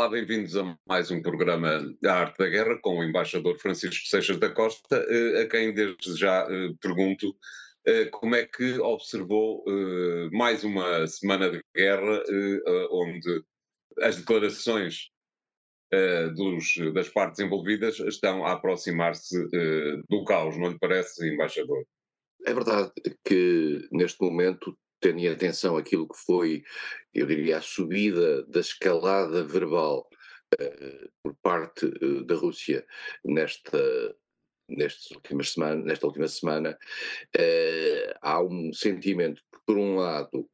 Olá, bem-vindos a mais um programa da Arte da Guerra com o embaixador Francisco Seixas da Costa, eh, a quem desde já eh, pergunto eh, como é que observou mais uma semana de guerra onde as declarações dos, das partes envolvidas estão a aproximar-se do caos, não lhe parece, embaixador? É verdade que neste momento tendo em atenção aquilo que foi, eu diria, a subida da escalada verbal uh, por parte uh, da Rússia nesta, nestas últimas semanas, nesta última semana, uh, há um sentimento por um lado,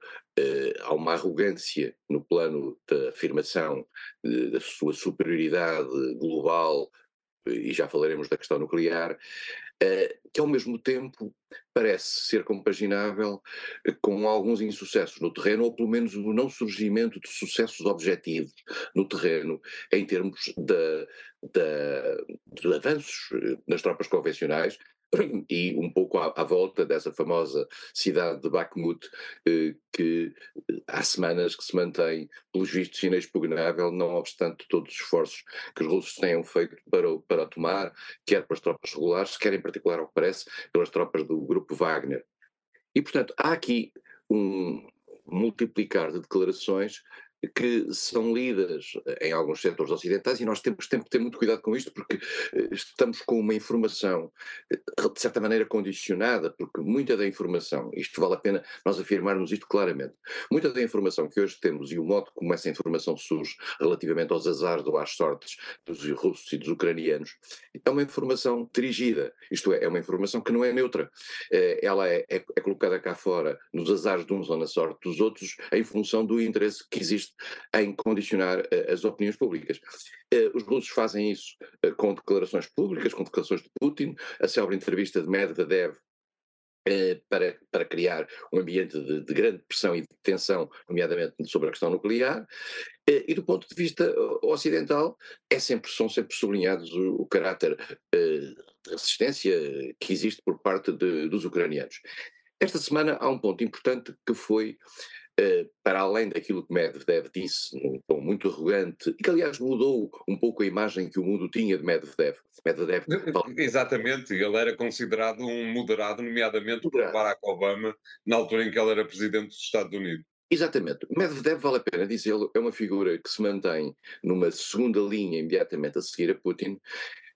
há uma arrogância no plano da afirmação da sua superioridade global, e já falaremos da questão nuclear, que ao mesmo tempo parece ser compaginável eh, com alguns insucessos no terreno, ou pelo menos o não surgimento de sucessos objetivos no terreno, em termos de, de, de avanços eh, nas tropas convencionais, e um pouco à, à, volta dessa famosa cidade de Bakhmut, eh, que eh, há semanas que se mantém, pelos vistos, inexpugnável, não obstante todos os esforços que os russos tenham feito para, para tomar, quer pelas tropas regulares, quer em particular, ao que parece, pelas tropas do grupo Wagner. E, portanto, há aqui um multiplicar de declarações que são lidas em alguns setores ocidentais e nós temos, temos que ter muito cuidado com isto porque eh, estamos com uma informação eh, de certa maneira condicionada, porque muita da informação, isto vale a pena nós afirmarmos isto claramente, muita da informação que hoje temos e o modo como essa informação surge relativamente aos azares ou às sortes dos russos e dos ucranianos, é uma informação dirigida, isto é, é uma informação que não é neutra, eh, ela é, é, é colocada cá fora nos azares de uns ou na sorte dos outros em função do interesse que existe em condicionar uh, as opiniões públicas. Uh, os russos fazem isso uh, com declarações públicas, com declarações de Putin, a célebre entrevista de Medvedev para, para, criar um ambiente de, de, grande pressão e de tensão, nomeadamente sobre a questão nuclear, e do ponto de vista ocidental é sempre, são sempre sublinhados o, o caráter de resistência que existe por parte de, dos ucranianos. Esta semana há um ponto importante que foi Uh, para além daquilo que Medvedev disse, num tom muito arrogante, e que aliás mudou um pouco a imagem que o mundo tinha de Medvedev. Medvedev Exatamente, ele era considerado um moderado, nomeadamente moderado. por Barack Obama, na altura em que ele era presidente dos Estados Unidos. Exatamente. Medvedev, vale a pena dizê-lo, é uma figura que se mantém numa segunda linha imediatamente a seguir a Putin,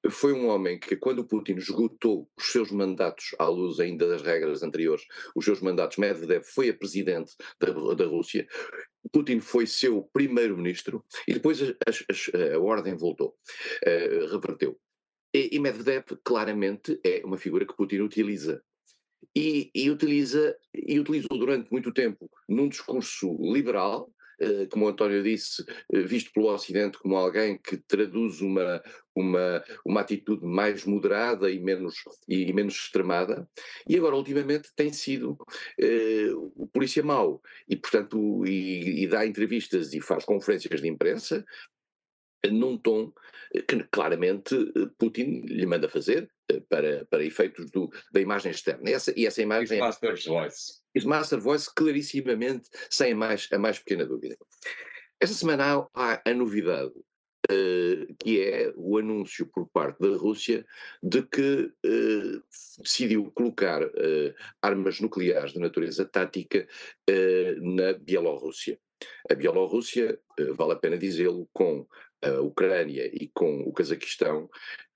foi um homem que, quando Putin esgotou os seus mandatos, à luz ainda das regras anteriores, os seus mandatos, Medvedev foi a presidente da, da Rússia, Putin foi seu primeiro-ministro e depois a, a, a, ordem voltou, uh, reverteu. E, e Medvedev claramente é uma figura que Putin utiliza e, e, utiliza e utilizou durante muito tempo num discurso liberal eh, como o António disse, eh, visto pelo Ocidente como alguém que traduz uma, uma, uma atitude mais moderada e menos, e, menos extremada, e agora ultimamente tem sido eh, o polícia mau, e portanto, e, e dá entrevistas e faz conferências de imprensa num tom que claramente Putin lhe manda fazer para, para efeitos do, da imagem externa. E essa, e essa imagem. His master's voice. His master voice, clarissimamente, sem a mais, a mais pequena dúvida. Esta semana há a novidade Uh, que é o anúncio por parte da Rússia de que uh, decidiu colocar uh, armas nucleares de natureza tática na Bielorrússia. A Bielorrússia, vale a pena dizê-lo, com a Ucrânia e com o Cazaquistão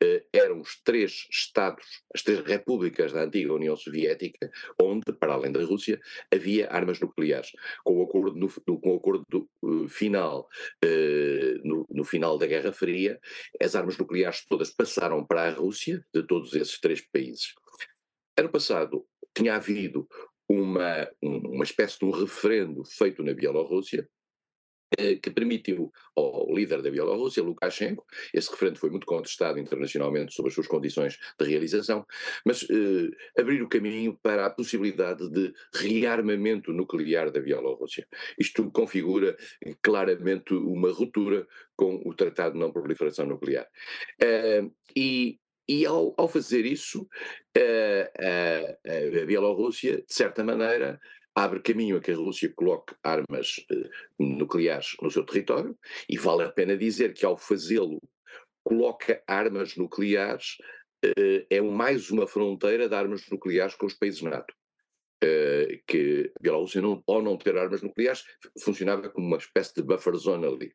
eh, eram os três Estados, as três repúblicas da antiga União Soviética, onde, para além da Rússia, havia armas nucleares. Com o acordo, no, com o acordo do, uh, final, uh, no, no, final da Guerra Fria, as armas nucleares todas passaram para a Rússia, de todos esses três países. Ano passado tinha havido uma, uma espécie de um referendo feito na Bielorrússia, eh, que permitiu ao líder da Bielorrússia, Lukashenko, esse referendo foi muito contestado internacionalmente sobre as suas condições de realização, mas eh, abrir o caminho para a possibilidade de rearmamento nuclear da Bielorrússia. Isto configura claramente uma ruptura com o Tratado de Não Proliferação Nuclear. Uh, e e ao, ao, fazer isso, uh, a Bielorrússia, de certa maneira, abre caminho a que a Rússia coloque armas eh, nucleares no seu território, e vale a pena dizer que ao fazê-lo coloca armas nucleares, eh, é mais uma fronteira de armas nucleares com os países NATO. Eh, que a Bielorrússia, não, ao não ter armas nucleares, funcionava como uma espécie de buffer zone ali.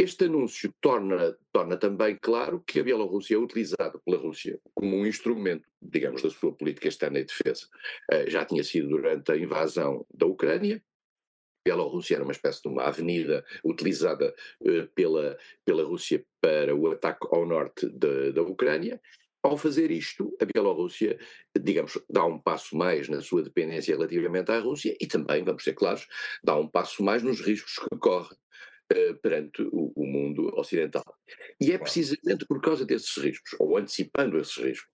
Este anúncio torna, torna também claro que a Bielorrússia é utilizada pela Rússia como um instrumento, digamos, da sua política externa e defesa. Uh, já tinha sido durante a invasão da Ucrânia. A Bielorrússia era uma espécie de uma avenida utilizada uh, pela, pela Rússia para o ataque ao norte de, da Ucrânia. Ao fazer isto, a Bielorrússia, digamos, dá um passo mais na sua dependência relativamente à Rússia e também, vamos ser claros, dá um passo mais nos riscos que corre perante o, o, mundo ocidental. E é precisamente por causa desses riscos, ou antecipando esses riscos,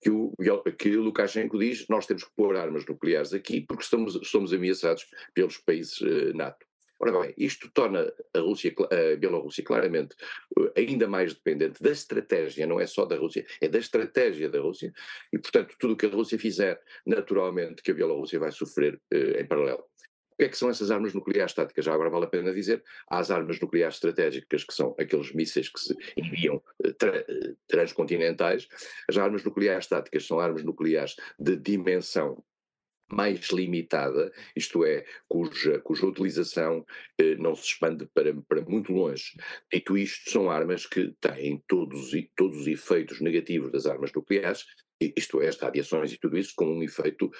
que o, que Lukashenko diz nós temos que pôr armas nucleares aqui porque estamos, somos ameaçados pelos países uh, NATO. Ora bem, isto torna a, Rússia, a Bielorrússia claramente eh, ainda mais dependente da estratégia, não é só da Rússia, é da estratégia da Rússia, e portanto tudo o que a Rússia fizer, naturalmente que a Bielorrússia vai sofrer eh, em paralelo. Que é que são essas armas nucleares táticas? Já agora vale a pena dizer, há as armas nucleares estratégicas, que são aqueles mísseis que se enviam eh, tra eh, transcontinentais. As armas nucleares táticas são armas nucleares de dimensão mais limitada, isto é, cuja, cuja utilização eh, não se expande para, para muito longe. Dito isto, são armas que têm todos, todos os efeitos negativos das armas nucleares, isto é, as radiações e tudo isso, com um efeito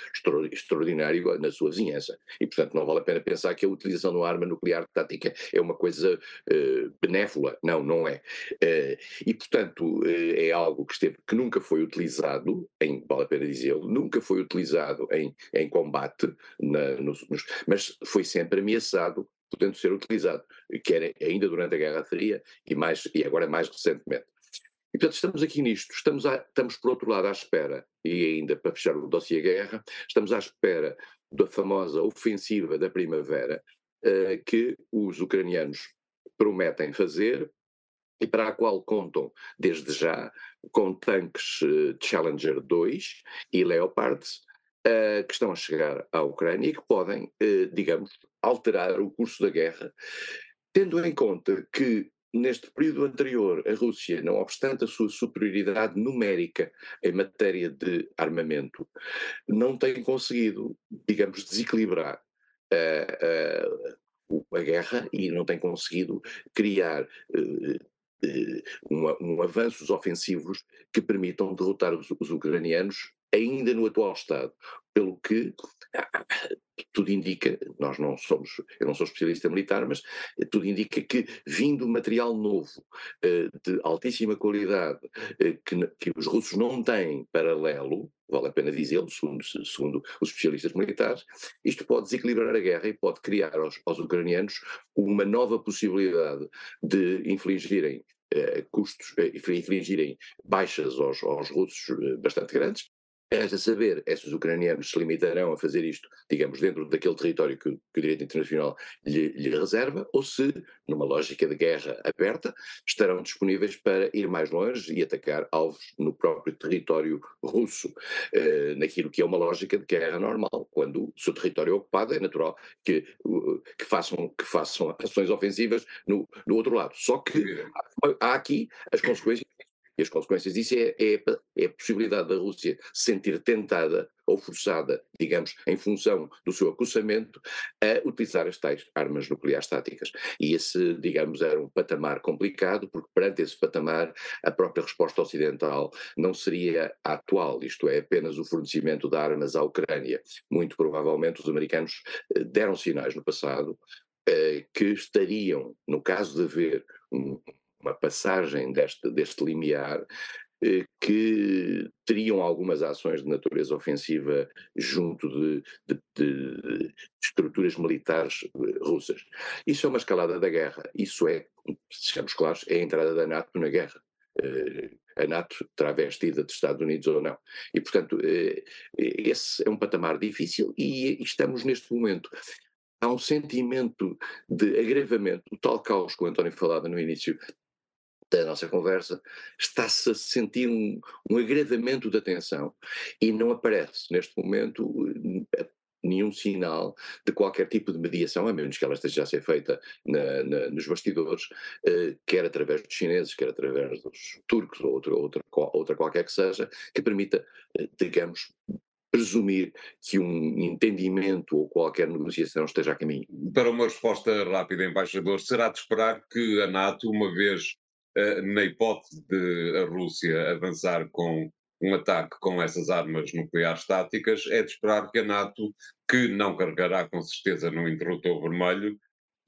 extraordinário na sua vizinhança. E, portanto, não vale a pena pensar que a utilização de uma arma nuclear tática é uma coisa uh, benévola. Não, não é. Uh, e, portanto, uh, é algo que, esteve, que nunca foi utilizado, em, vale a pena dizê-lo, nunca foi utilizado em, em combate, na, nos, nos, mas foi sempre ameaçado podendo ser utilizado, quer ainda durante a Guerra Fria e, mais, e agora mais recentemente. E, portanto, estamos aqui nisto, estamos, a, estamos por outro lado à espera, e ainda para fechar o dossiê guerra, estamos à espera da famosa ofensiva da primavera uh, que os ucranianos prometem fazer e para a qual contam desde já com tanques uh, Challenger 2 e Leopards uh, que estão a chegar à Ucrânia e que podem, digamos, alterar o curso da guerra, tendo em conta que Neste período anterior, a Rússia, não obstante a sua superioridade numérica em matéria de armamento, não tem conseguido, digamos, desequilibrar uh, uh, a guerra e não tem conseguido criar uh, um, um avanços ofensivos que permitam derrotar os, os ucranianos ainda no atual estado, pelo que ah, tudo indica, nós não somos, eu não sou especialista militar, mas tudo indica que vindo material novo, eh, de altíssima qualidade, eh, que, que os russos não têm paralelo, vale a pena dizê-lo, segundo, segundo, os especialistas militares, isto pode desequilibrar a guerra e pode criar aos, aos ucranianos uma nova possibilidade de infligirem eh, custos, infligirem baixas aos, aos russos bastante grandes, Resta saber é se os ucranianos se limitarão a fazer isto, digamos, dentro daquele território que, que o direito internacional lhe, lhe, reserva, ou se, numa lógica de guerra aberta, estarão disponíveis para ir mais longe e atacar alvos no próprio território russo, eh, naquilo que é uma lógica de guerra normal. Quando o seu território é ocupado, é natural que, que, façam, que façam ações ofensivas no, no outro lado. Só que há aqui as consequências e as consequências disso é, é, é, a possibilidade da Rússia se sentir tentada ou forçada, digamos, em função do seu acossamento, a utilizar as tais armas nucleares táticas. E esse, digamos, era um patamar complicado, porque perante esse patamar a própria resposta ocidental não seria a atual, isto é, apenas o fornecimento de armas à Ucrânia. Muito provavelmente os americanos eh, deram sinais no passado eh, que estariam, no caso de haver um, uma passagem deste, deste limiar eh, que teriam algumas ações de natureza ofensiva junto de, de, de, estruturas militares eh, russas. Isso é uma escalada da guerra. Isso é, sejamos claros, é a entrada da NATO na guerra. Eh, a NATO terá vestida de Estados Unidos ou não. E, portanto, esse é um patamar difícil e estamos neste momento há um sentimento de agravamento, o tal caos que o António falava no início, da nossa conversa, está-se a sentir um, um agravamento da tensão e não aparece neste momento nenhum sinal de qualquer tipo de mediação, a menos que ela esteja a ser feita na, na, nos bastidores, uh, quer através dos chineses, quer através dos turcos ou outra, outra, outra qualquer que seja, que permita, uh, digamos, presumir que um entendimento ou qualquer negociação esteja a caminho. Para uma resposta rápida, embaixador, será de esperar que a NATO, uma vez na hipótese de a Rússia avançar com um ataque com essas armas nucleares táticas, é de esperar que a NATO, que não carregará com certeza no interruptor vermelho,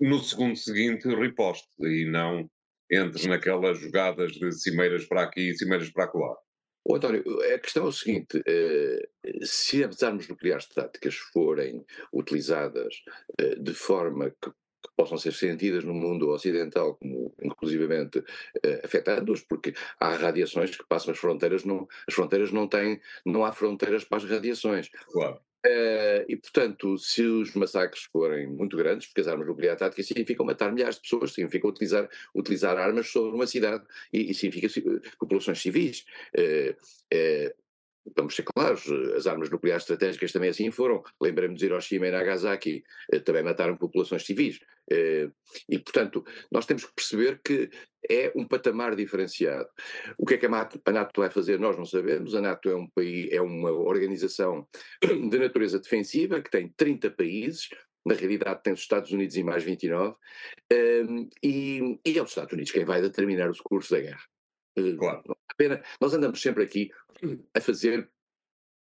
no segundo seguinte riposte e não entre naquelas jogadas de cimeiras para aqui e cimeiras para lá. Oh, António, a questão é o seguinte: eh, se as armas nucleares táticas forem utilizadas eh, de forma que, que, possam ser sentidas no mundo ocidental como inclusivamente eh, afetando-os, porque há radiações que passam as fronteiras, não, as fronteiras não têm, não há fronteiras para as radiações. Claro. Uh, e, portanto, se os massacres forem muito grandes, porque as armas nucleares táticas significam matar milhares de pessoas, significa utilizar, utilizar armas sobre uma cidade e, e significa populações civis. Uh, uh, vamos ser claros, as armas nucleares estratégicas também assim foram. Lembremos de Hiroshima e Nagasaki, também mataram populações civis. E, portanto, nós temos que perceber que é um patamar diferenciado. O que é que a NATO, vai fazer? Nós não sabemos. A NATO é um país, é uma organização de natureza defensiva que tem 30 países, na realidade tem os Estados Unidos e mais 29, um, e, e é os Estados Unidos quem vai determinar o curso da guerra. Claro. Nós andamos sempre aqui a fazer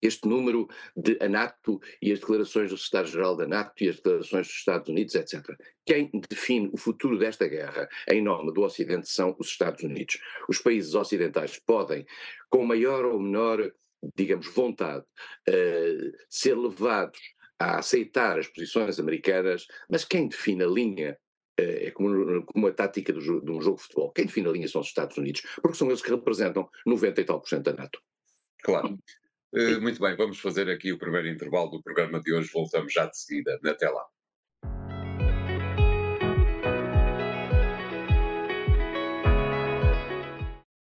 este número de a NATO e as declarações do Secretário-Geral da NATO e as declarações dos Estados Unidos, etc. Quem define o futuro desta guerra em nome do Ocidente são os Estados Unidos. Os países ocidentais podem, com maior ou menor, digamos, vontade, uh, ser levados a aceitar as posições americanas, mas quem define a linha é como, como a tática de um jogo de futebol. Quem define a linha são os Estados Unidos, porque são eles que representam 90 e tal por cento da NATO. Claro. Uh, muito bem, vamos fazer aqui o primeiro intervalo do programa de hoje. Voltamos já de seguida. Até lá.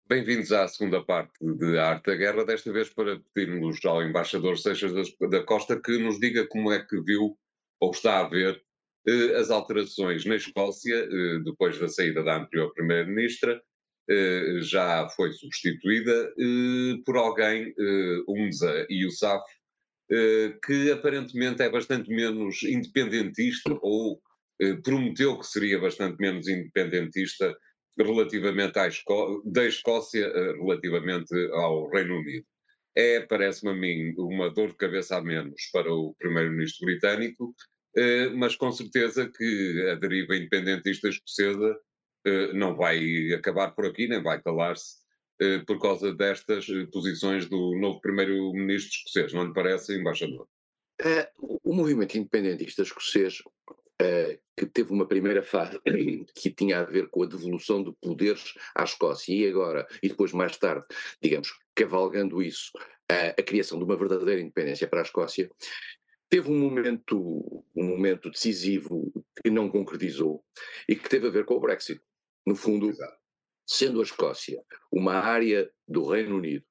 Bem-vindos à segunda parte de Arte da Guerra, desta vez para pedirmos ao embaixador Seixas da Costa que nos diga como é que viu ou está a ver as alterações na Escócia, eh, depois da saída da anterior Primeira-Ministra, eh, já foi substituída eh, por alguém, UNZA e o SAF, que aparentemente é bastante menos independentista ou prometeu que seria bastante menos independentista relativamente à da Escócia relativamente ao Reino Unido. É, parece-me a mim, uma dor de cabeça a menos para o primeiro-ministro britânico, mas com certeza que a deriva independentista escocesa eh, não vai acabar por aqui, nem vai calar-se eh, por causa destas eh, posições do novo primeiro-ministro escocês, não lhe parece, embaixador? o movimento independentista escocês, que teve uma primeira fase que tinha a ver com a devolução de poderes à Escócia e agora, e depois mais tarde, digamos, cavalgando isso, a criação de uma verdadeira independência para a Escócia, teve um momento, um momento decisivo que não concretizou e que teve a ver com o Brexit. No fundo, Exato. sendo a Escócia uma área do Reino Unido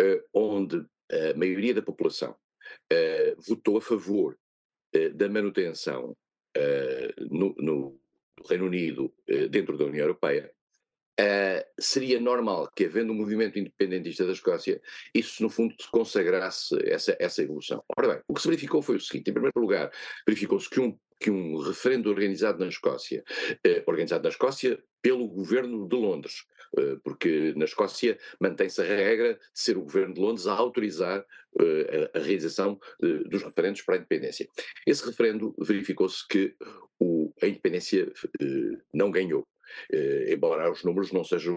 uh, onde a maioria da população uh, votou a favor uh, da manutenção no, no, Reino Unido dentro da União Europeia, Uh, seria normal que, havendo um movimento independentista da Escócia, isso no fundo consagrasse essa, essa evolução. Ora bem, o que se verificou foi o seguinte: em primeiro lugar, verificou-se que um, que um referendo organizado na Escócia, uh, organizado na Escócia pelo governo de Londres, uh, porque na Escócia mantém-se a regra de ser o governo de Londres a autorizar a, a, realização dos referendos para a independência. Esse referendo verificou-se que o, a independência não ganhou embora os números não sejam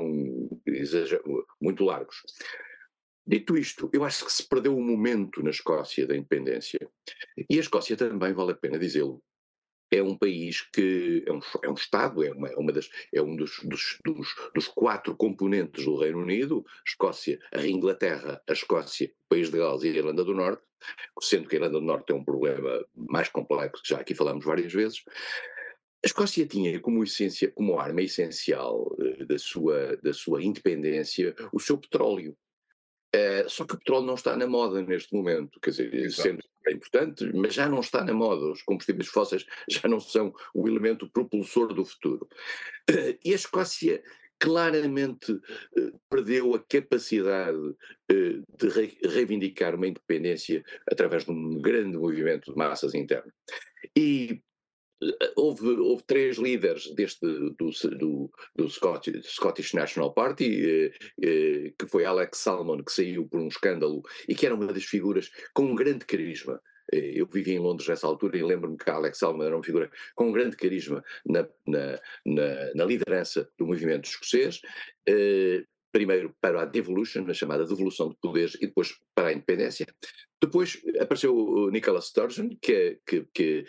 muito largos. Dito isto, eu acho que se perdeu o momento na Escócia da independência. E a Escócia também, vale a pena dizê-lo, é um país que é um, é um Estado, é, uma, é uma das, é um dos, dos, dos, dos, quatro componentes do Reino Unido, Escócia, a Inglaterra, a Escócia, o País de Gales e a Irlanda do Norte, sendo que a Irlanda do Norte é um problema mais complexo, que já aqui falamos várias vezes, a Escócia tinha como essência, como arma essencial uh, da, sua, da sua independência o seu petróleo. Uh, só que o petróleo não está na moda neste momento, quer dizer, sendo, é importante, mas já não está na moda. Os combustíveis fósseis já não são o elemento propulsor do futuro. E a Escócia claramente eh, perdeu a capacidade eh, de reivindicar uma independência através de um grande movimento de massas interno. E eh, houve, houve três líderes deste do, do, do Scottish, Scottish, National Party, que foi Alex Salmon, que saiu por um escândalo e que era uma das figuras com um grande carisma. Eu vivi em Londres nessa altura e lembro-me que Alex Salmon era uma figura com um grande carisma na, na, na, na liderança do movimento escocês, eh, primeiro para a devolution, a chamada devolução de poderes, e depois para a independência. Depois apareceu o Nicola Sturgeon, que, que, que,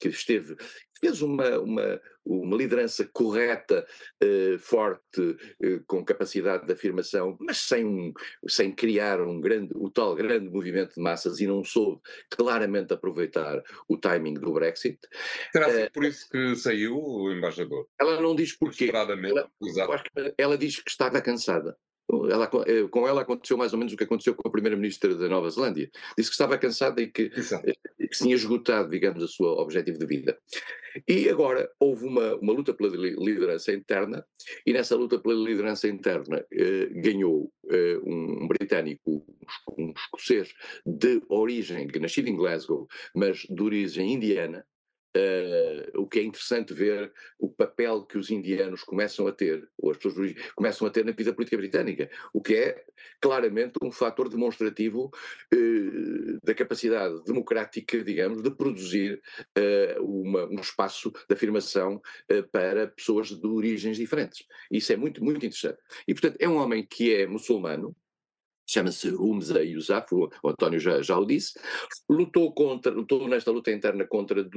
que, esteve, fez uma, uma, uma liderança correta, eh, forte, eh, com capacidade de afirmação, mas sem, um, sem criar um grande, o tal grande movimento de massas e não soube claramente aproveitar o timing do Brexit. Sido eh, por isso que saiu o embaixador? Ela não diz porquê. Ela, ela diz que estava cansada. Ela, eh, com ela aconteceu mais ou menos o que aconteceu com a primeira-ministra da Nova Zelândia. Disse que estava cansada e que, eh, que tinha esgotado, digamos, o seu objetivo de vida. E agora houve uma, uma luta pela liderança interna, e nessa luta pela liderança interna eh, ganhou eh, um britânico, um escocês de origem, nascido em Glasgow, mas de origem indiana, Uh, o que é interessante ver o papel que os indianos começam a ter, ou as pessoas começam a ter na vida política britânica, o que é claramente um fator demonstrativo uh, da capacidade democrática, digamos, de produzir uh, uma, um espaço de afirmação para pessoas de origens diferentes. Isso é muito, muito interessante. E, portanto, é um homem que é muçulmano, chama-se Humza Yousaf, o, António já, já o disse, lutou contra, lutou nesta luta interna contra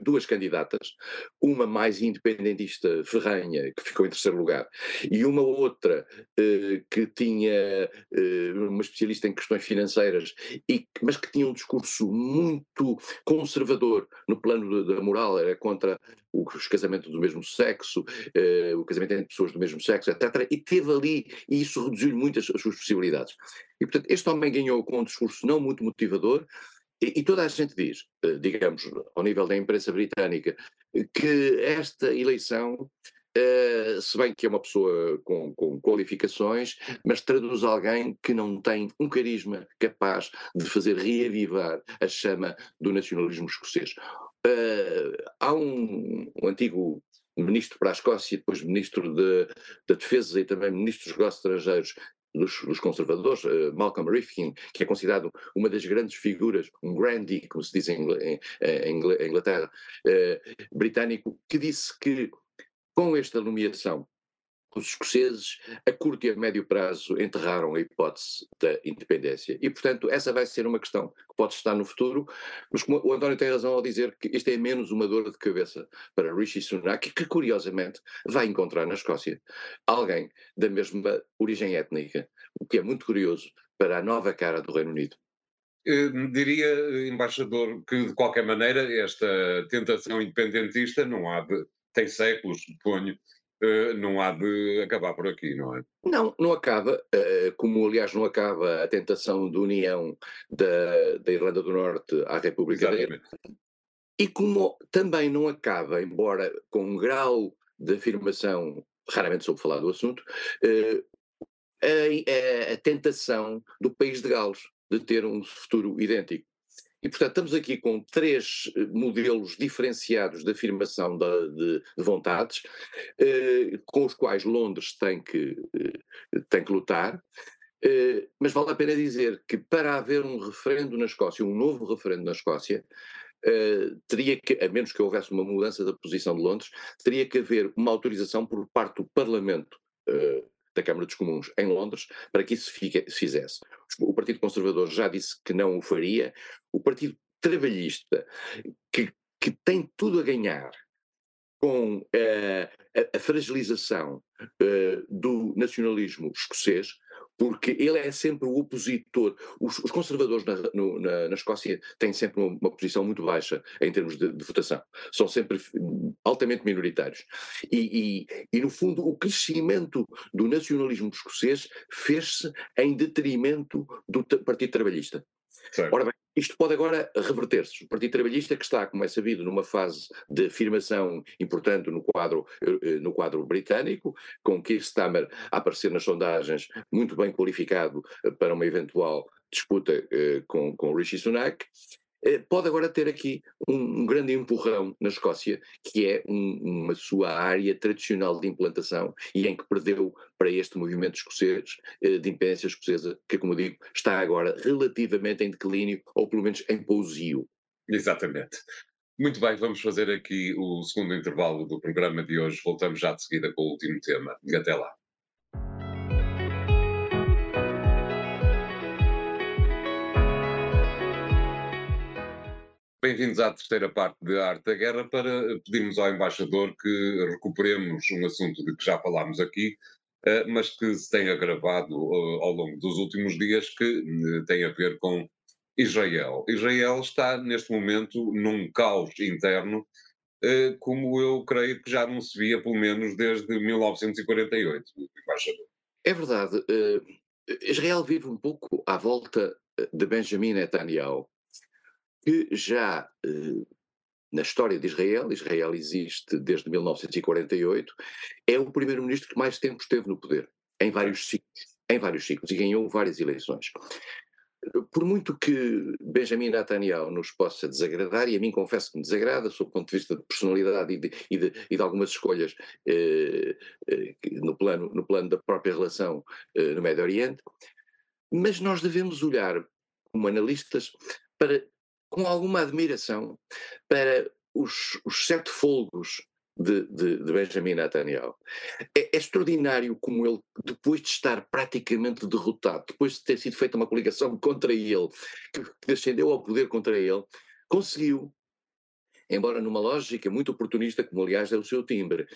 duas candidatas, uma mais independentista ferranha, que ficou em terceiro lugar, e uma outra eh, que tinha eh, uma especialista em questões financeiras, e, mas que tinha um discurso muito conservador no plano da moral, era contra os casamentos do mesmo sexo, eh, o casamento entre pessoas do mesmo sexo, etc. E teve ali, e isso reduziu muito as, as suas possibilidades. E, portanto, este homem ganhou com um discurso não muito motivador, e, toda a gente diz, eh, digamos, ao nível da imprensa britânica, que esta eleição, uh, se bem que é uma pessoa com, com, qualificações, mas traduz alguém que não tem um carisma capaz de fazer reavivar a chama do nacionalismo escocês. Uh, há um, um antigo ministro para a Escócia, depois ministro da Defesa e também ministro dos negócios estrangeiros, dos, dos conservadores, uh, Malcolm Rifkin, que é considerado uma das grandes figuras, um grandee, como se diz em, em, em Inglaterra, uh, britânico, que disse que com esta nomeação os escoceses, a curto e a médio prazo, enterraram a hipótese da independência. E, portanto, essa vai ser uma questão que pode estar no futuro, mas como o António tem razão ao dizer que isto é menos uma dor de cabeça para Rishi Sunak, que curiosamente vai encontrar na Escócia alguém da mesma origem étnica, o que é muito curioso para a nova cara do Reino Unido. Eu diria, embaixador, que de qualquer maneira esta tentação independentista não há de, tem séculos, suponho, Uh, não há de acabar por aqui, não é? Não, não acaba, uh, como aliás não acaba a tentação de união da, da Irlanda do Norte à República Exatamente. da E como também não acaba, embora com um grau de afirmação, raramente soube falar do assunto, uh, a, a, a tentação do país de Gales de ter um futuro idêntico. E, portanto, estamos aqui com três eh, modelos diferenciados de afirmação de, de, de vontades, eh, com os quais Londres tem que, eh, tem que lutar. Eh, mas vale a pena dizer que para haver um referendo na Escócia, um novo referendo na Escócia, eh, teria que, a menos que houvesse uma mudança da posição de Londres, teria que haver uma autorização por parte do Parlamento eh, da Câmara dos Comuns em Londres para que isso fique, se fizesse. O Partido Conservador já disse que não o faria, o Partido Trabalhista, que, que tem tudo a ganhar com uh, a, a, fragilização uh, do nacionalismo escocês, porque ele é sempre o opositor. Os, os conservadores na, no, na, na, Escócia têm sempre uma, uma, posição muito baixa em termos de, de votação. São sempre altamente minoritários. E, e, e, no fundo, o crescimento do nacionalismo escocês fez-se em detrimento do Partido Trabalhista. Certo. Ora bem, isto pode agora reverter-se. O Partido Trabalhista, que está, como é sabido, numa fase de afirmação importante no quadro, eh, no quadro britânico, com Keir Starmer a aparecer nas sondagens muito bem qualificado eh, para uma eventual disputa eh, com, com Rishi Sunak, pode agora ter aqui um, um, grande empurrão na Escócia, que é um, uma sua área tradicional de implantação e em que perdeu para este movimento escocês eh, de independência escocesa, que, como digo, está agora relativamente em declínio, ou pelo menos em pousio. Exatamente. Muito bem, vamos fazer aqui o segundo intervalo do programa de hoje. Voltamos já de seguida com o último tema. Até lá. Bem-vindos à terceira parte de Arte da Guerra para pedirmos ao embaixador que recuperemos um assunto de que já falámos aqui, eh, mas que se tem agravado eh, ao longo dos últimos dias, que eh, tem a ver com Israel. Israel está neste momento num caos interno, como eu creio que já não se via pelo menos desde 1948, embaixador. É verdade. Israel vive um pouco à volta de Benjamin Netanyahu que já eh, na história de Israel, Israel existe desde 1948, é o primeiro-ministro que mais tempo esteve no poder, em vários ciclos, em vários ciclos, e ganhou várias eleições. Por muito que Benjamin Netanyahu nos possa desagradar, e a mim confesso que me desagrada, sob o ponto de vista de personalidade e de, e de, e de algumas escolhas eh, eh, no, plano, no plano da própria relação eh, no Médio Oriente, mas nós devemos olhar, como analistas, para com alguma admiração para os, os sete folgos de, de, de, Benjamin Netanyahu. É, é, extraordinário como ele, depois de estar praticamente derrotado, depois de ter sido feita uma coligação contra ele, que, ascendeu ao poder contra ele, conseguiu, embora numa lógica muito oportunista, como aliás é o seu timbre,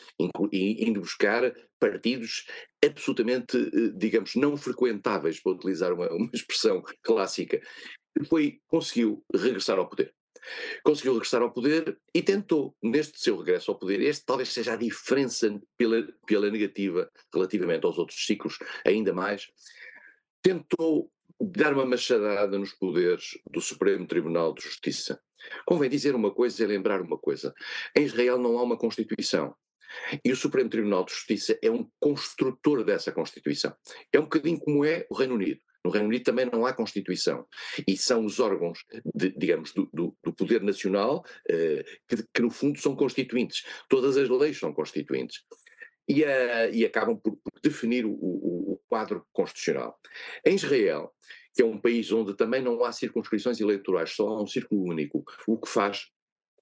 indo buscar partidos absolutamente, eh, digamos, não frequentáveis, para utilizar uma, uma expressão clássica, foi, conseguiu regressar ao poder. Conseguiu regressar ao poder e tentou, neste seu regresso ao poder, este talvez seja a diferença pela, pela negativa relativamente aos outros ciclos, ainda mais, tentou dar uma machadada nos poderes do Supremo Tribunal de Justiça. Convém dizer uma coisa e lembrar uma coisa: em Israel não há uma Constituição. E o Supremo Tribunal de Justiça é um construtor dessa Constituição. É um bocadinho como é o Reino Unido. No Reino Unido também não há Constituição. E são os órgãos, de, digamos, do, do, do, poder nacional eh, que, que, no fundo, são constituintes. Todas as leis são constituintes. E, uh, e acabam por, por definir o, o, o quadro constitucional. Em Israel, que é um país onde também não há circunscrições eleitorais, só há um círculo único, o que faz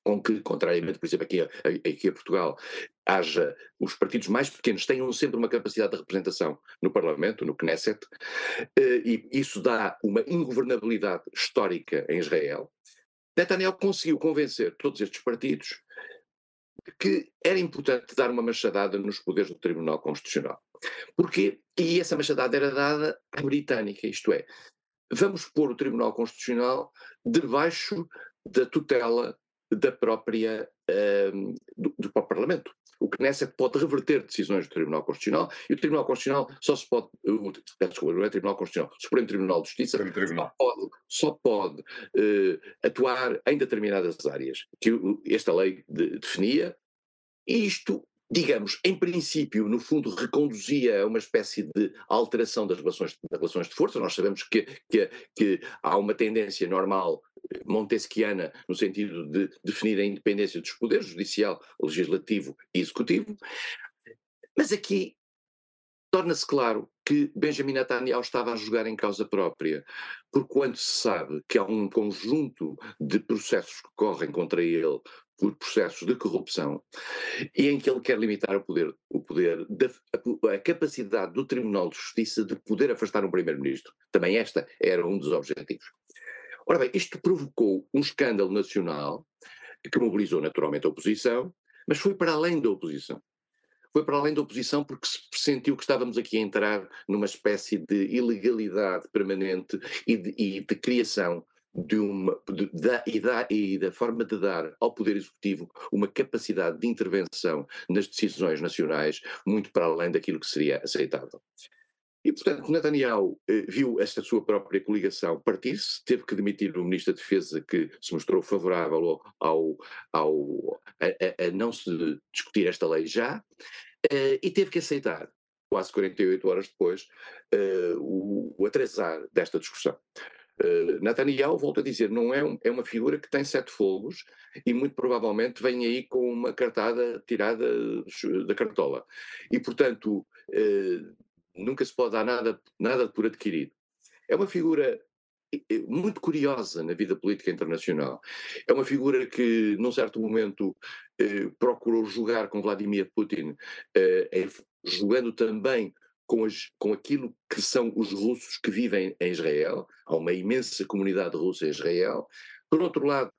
com que, contrariamente, por exemplo, aqui a, aqui a Portugal, haja os partidos mais pequenos tenham sempre uma capacidade de representação no Parlamento, no Knesset, eh, e isso dá uma ingovernabilidade histórica em Israel. Netanyahu conseguiu convencer todos estes partidos que era importante dar uma machadada nos poderes do Tribunal Constitucional. Porquê? E essa machadada era dada à britânica, isto é, vamos pôr o Tribunal Constitucional debaixo da tutela da própria, uh, do, do, próprio Parlamento. O Knesset pode reverter decisões do Tribunal Constitucional e o Tribunal Constitucional só se pode, o, desculpa, não é Tribunal Constitucional, o Supremo Tribunal de Justiça Tribunal. só pode, só pode uh, atuar em determinadas áreas que esta lei de, definia e isto digamos, em princípio, no fundo, reconduzia a uma espécie de alteração das relações, das relações de força. Nós sabemos que, que, que há uma tendência normal montesquiana no sentido de definir a independência dos poderes, judicial, legislativo e executivo. Mas aqui torna-se claro que Benjamin Netanyahu estava a jogar em causa própria, porque quando se sabe que há um conjunto de processos que correm contra ele por processos de corrupção e em que ele quer limitar o poder, o poder a, a, capacidade do Tribunal de Justiça de poder afastar um primeiro-ministro. Também esta era um dos objetivos. Ora bem, isto provocou um escândalo nacional que mobilizou naturalmente a oposição, mas foi para além da oposição. Foi para além da oposição porque se sentiu que estávamos aqui a entrar numa espécie de ilegalidade permanente e de, e de criação de uma, de, da, e, da, e da forma de dar ao Poder Executivo uma capacidade de intervenção nas decisões nacionais muito para além daquilo que seria aceitável. E, portanto, Netanyahu eh, viu esta sua própria coligação partir-se, teve que demitir o Ministro da Defesa, que se mostrou favorável ao, ao a, a, não se discutir esta lei já, eh, e teve que aceitar, quase 48 horas depois, eh, o, o atrasar desta discussão. Uh, Netanyahu, volto a dizer, não é, um, é uma figura que tem sete fogos e muito provavelmente vem aí com uma cartada tirada da cartola. E, portanto, uh, nunca se pode dar nada, nada por adquirido. É uma figura muito curiosa na vida política internacional. É uma figura que, num certo momento, eh, procurou jogar com Vladimir Putin, eh, jogando também com, as, com aquilo que são os russos que vivem em Israel. Há uma imensa comunidade russa em Israel. Por outro lado,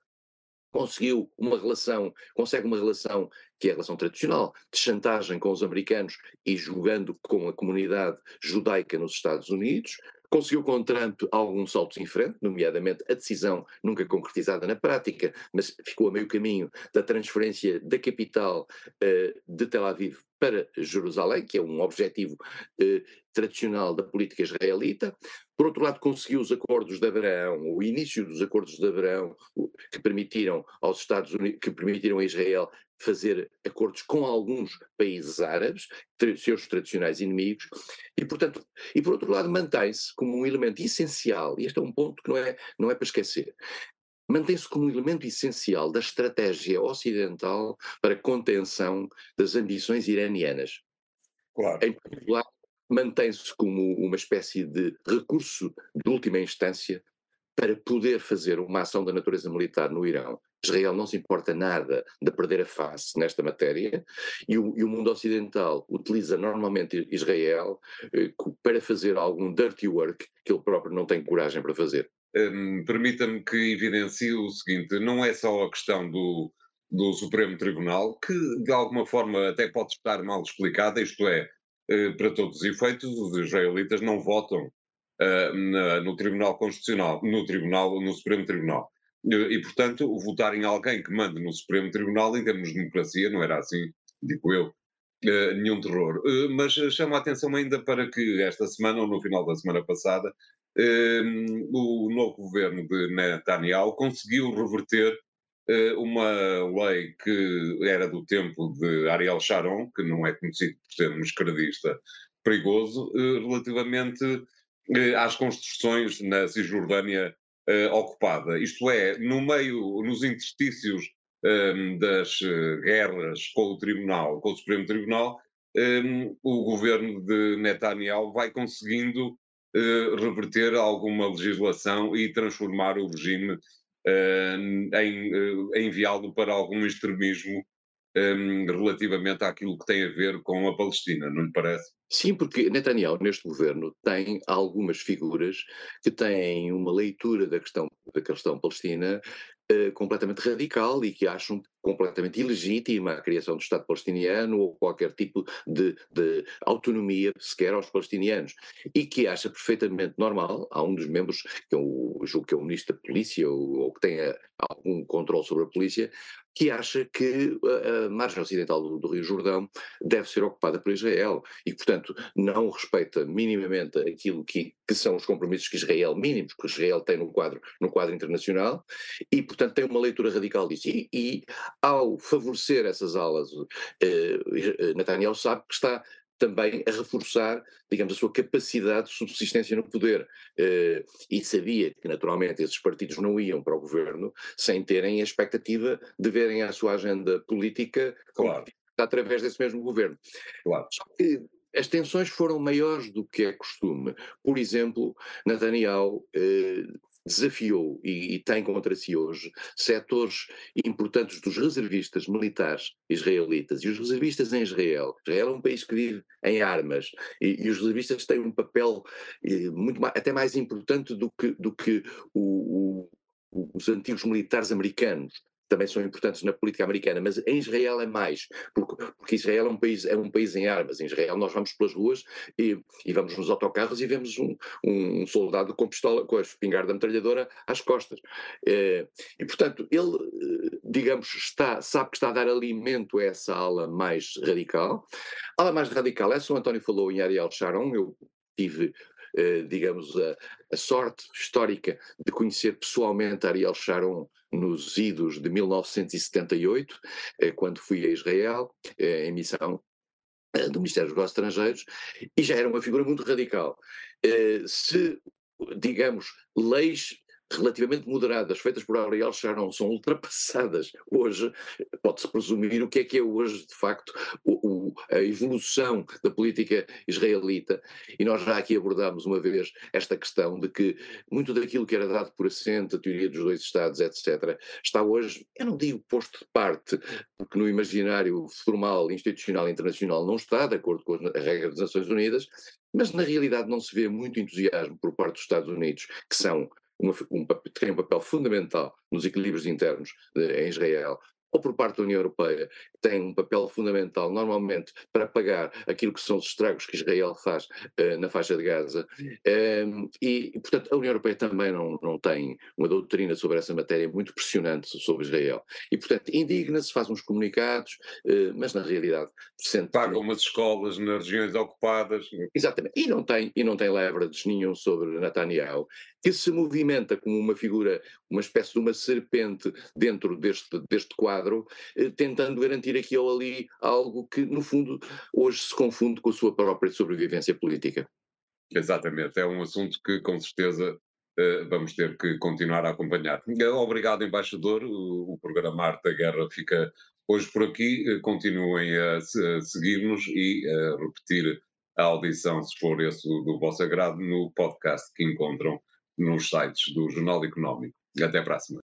conseguiu uma relação, consegue uma relação que é a relação tradicional, de chantagem com os americanos e jogando com a comunidade judaica nos Estados Unidos, Conseguiu com Trump alguns saltos em frente, nomeadamente a decisão nunca concretizada na prática, mas ficou a meio caminho da transferência da capital uh, de Tel Aviv para Jerusalém, que é um objetivo uh, tradicional da política israelita. Por outro lado, conseguiu os acordos de Abraão, o início dos acordos de Abraão, que permitiram aos Estados Unidos, que permitiram a Israel fazer acordos com alguns países árabes, seus tradicionais inimigos, e portanto, e por outro lado mantém-se como um elemento essencial, e este é um ponto que não é, não é para esquecer, mantém-se como um elemento essencial da estratégia ocidental para contenção das ambições iranianas. Claro. Em particular, mantém-se como uma espécie de recurso de última instância para poder fazer uma ação da natureza militar no Irão. Israel não se importa nada de perder a face nesta matéria e o, e o mundo ocidental utiliza normalmente Israel eh, para fazer algum dirty work que ele próprio não tem coragem para fazer. Um, Permita-me que evidencie o seguinte: não é só a questão do, do Supremo Tribunal, que de alguma forma até pode estar mal explicada, isto é, para todos os efeitos, os israelitas não votam uh, na, no Tribunal Constitucional, no Tribunal, no Supremo Tribunal. E, portanto, votar em alguém que mande no Supremo Tribunal, em termos de democracia, não era assim, digo eu, uh, nenhum terror. Uh, mas chamo a atenção ainda para que esta semana, ou no final da semana passada, o novo governo de Netanyahu conseguiu reverter uma lei que era do tempo de Ariel Sharon, que não é conhecido por ser um esquerdista perigoso, relativamente eh, às construções na Cisjordânia ocupada. Isto é, no meio, nos interstícios ehm, das guerras com o Tribunal, com o Supremo Tribunal, ehm, o governo de Netanyahu vai conseguindo reverter alguma legislação e transformar o regime em, enviá-lo para algum extremismo um, relativamente àquilo que tem a ver com a Palestina, não lhe parece? Sim, porque Netanyahu, neste governo, tem algumas figuras que têm uma leitura da questão, da questão palestina uh, completamente radical e que acham completamente ilegítima a criação do Estado palestiniano ou qualquer tipo de, de, autonomia sequer aos palestinianos e que acha perfeitamente normal, há um dos membros, que é o, julgo que é o ministro da polícia ou, ou que tenha algum controle sobre a polícia, que acha que a, a margem ocidental do, do, Rio Jordão deve ser ocupada por Israel e, portanto, não respeita minimamente aquilo que, que são os compromissos que Israel, mínimos, que Israel tem no quadro, no quadro internacional e, portanto, tem uma leitura radical disso. E, e ao favorecer essas alas, eh, eh, Netanyahu sabe que está também a reforçar, digamos, a sua capacidade de subsistência no poder. Uh, e sabia que, naturalmente, esses partidos não iam para o governo sem terem a expectativa de verem a sua agenda política claro. através desse mesmo governo. Claro. Só que as tensões foram maiores do que é costume. Por exemplo, Netanyahu uh, desafiou e, e, tem contra si hoje setores importantes dos reservistas militares israelitas e os reservistas em Israel. Israel é um país que vive em armas e, e os reservistas têm um papel eh, muito mais, até mais importante do que, do que o, o, os antigos militares americanos também são importantes na política americana, mas em Israel é mais, porque, porque, Israel é um país é um país em armas. Em Israel nós vamos pelas ruas e, e vamos nos autocarros e vemos um, um, soldado com pistola, com a espingarda metralhadora às costas. É, e portanto ele, digamos, está, sabe que está a dar alimento a essa ala mais radical. A ala mais radical, essa o António falou em Ariel Sharon, eu tive eh, digamos, a, a, sorte histórica de conhecer pessoalmente Ariel Sharon nos idos de 1978, eh, quando fui a Israel, eh, em missão do Ministério dos Negócios Estrangeiros, e já era uma figura muito radical. Se, digamos, leis relativamente moderadas, feitas por Ariel Sharon, são ultrapassadas hoje, pode-se presumir o que é que é hoje, de facto, o, o, a evolução da política israelita. E nós já aqui abordámos uma vez esta questão de que muito daquilo que era dado por assente, a teoria dos dois Estados, etc., está hoje, eu não digo posto de parte, porque no imaginário formal, institucional internacional não está, de acordo com as regras das Nações Unidas, mas na realidade não se vê muito entusiasmo por parte dos Estados Unidos, que são uma, um, tem um papel fundamental nos equilíbrios internos de, em Israel, ou por parte da União Europeia, tem um papel fundamental, normalmente, para pagar aquilo que são os estragos que Israel faz uh, na faixa de Gaza. Um, e, portanto, a União Europeia também não, não tem uma doutrina sobre essa matéria muito pressionante sobre Israel. E, portanto, indigna-se, faz uns comunicados, uh, mas na realidade sente. Paga umas escolas nas regiões ocupadas. Exatamente. E não tem, e não tem leverage nenhum sobre Netanyahu, que se movimenta como uma figura, uma espécie de uma serpente dentro deste, deste quadro, eh, tentando garantir aqui ou ali algo que, no fundo, hoje se confunde com a sua própria sobrevivência política. Exatamente, é um assunto que com certeza eh, vamos ter que continuar a acompanhar. Obrigado, embaixador. O, programa Arte da Guerra fica hoje por aqui. Eh, continuem a seguir-nos e a repetir a audição, se for esse do vosso agrado, no podcast que encontram nos sites do Jornal Económico. Até a próxima.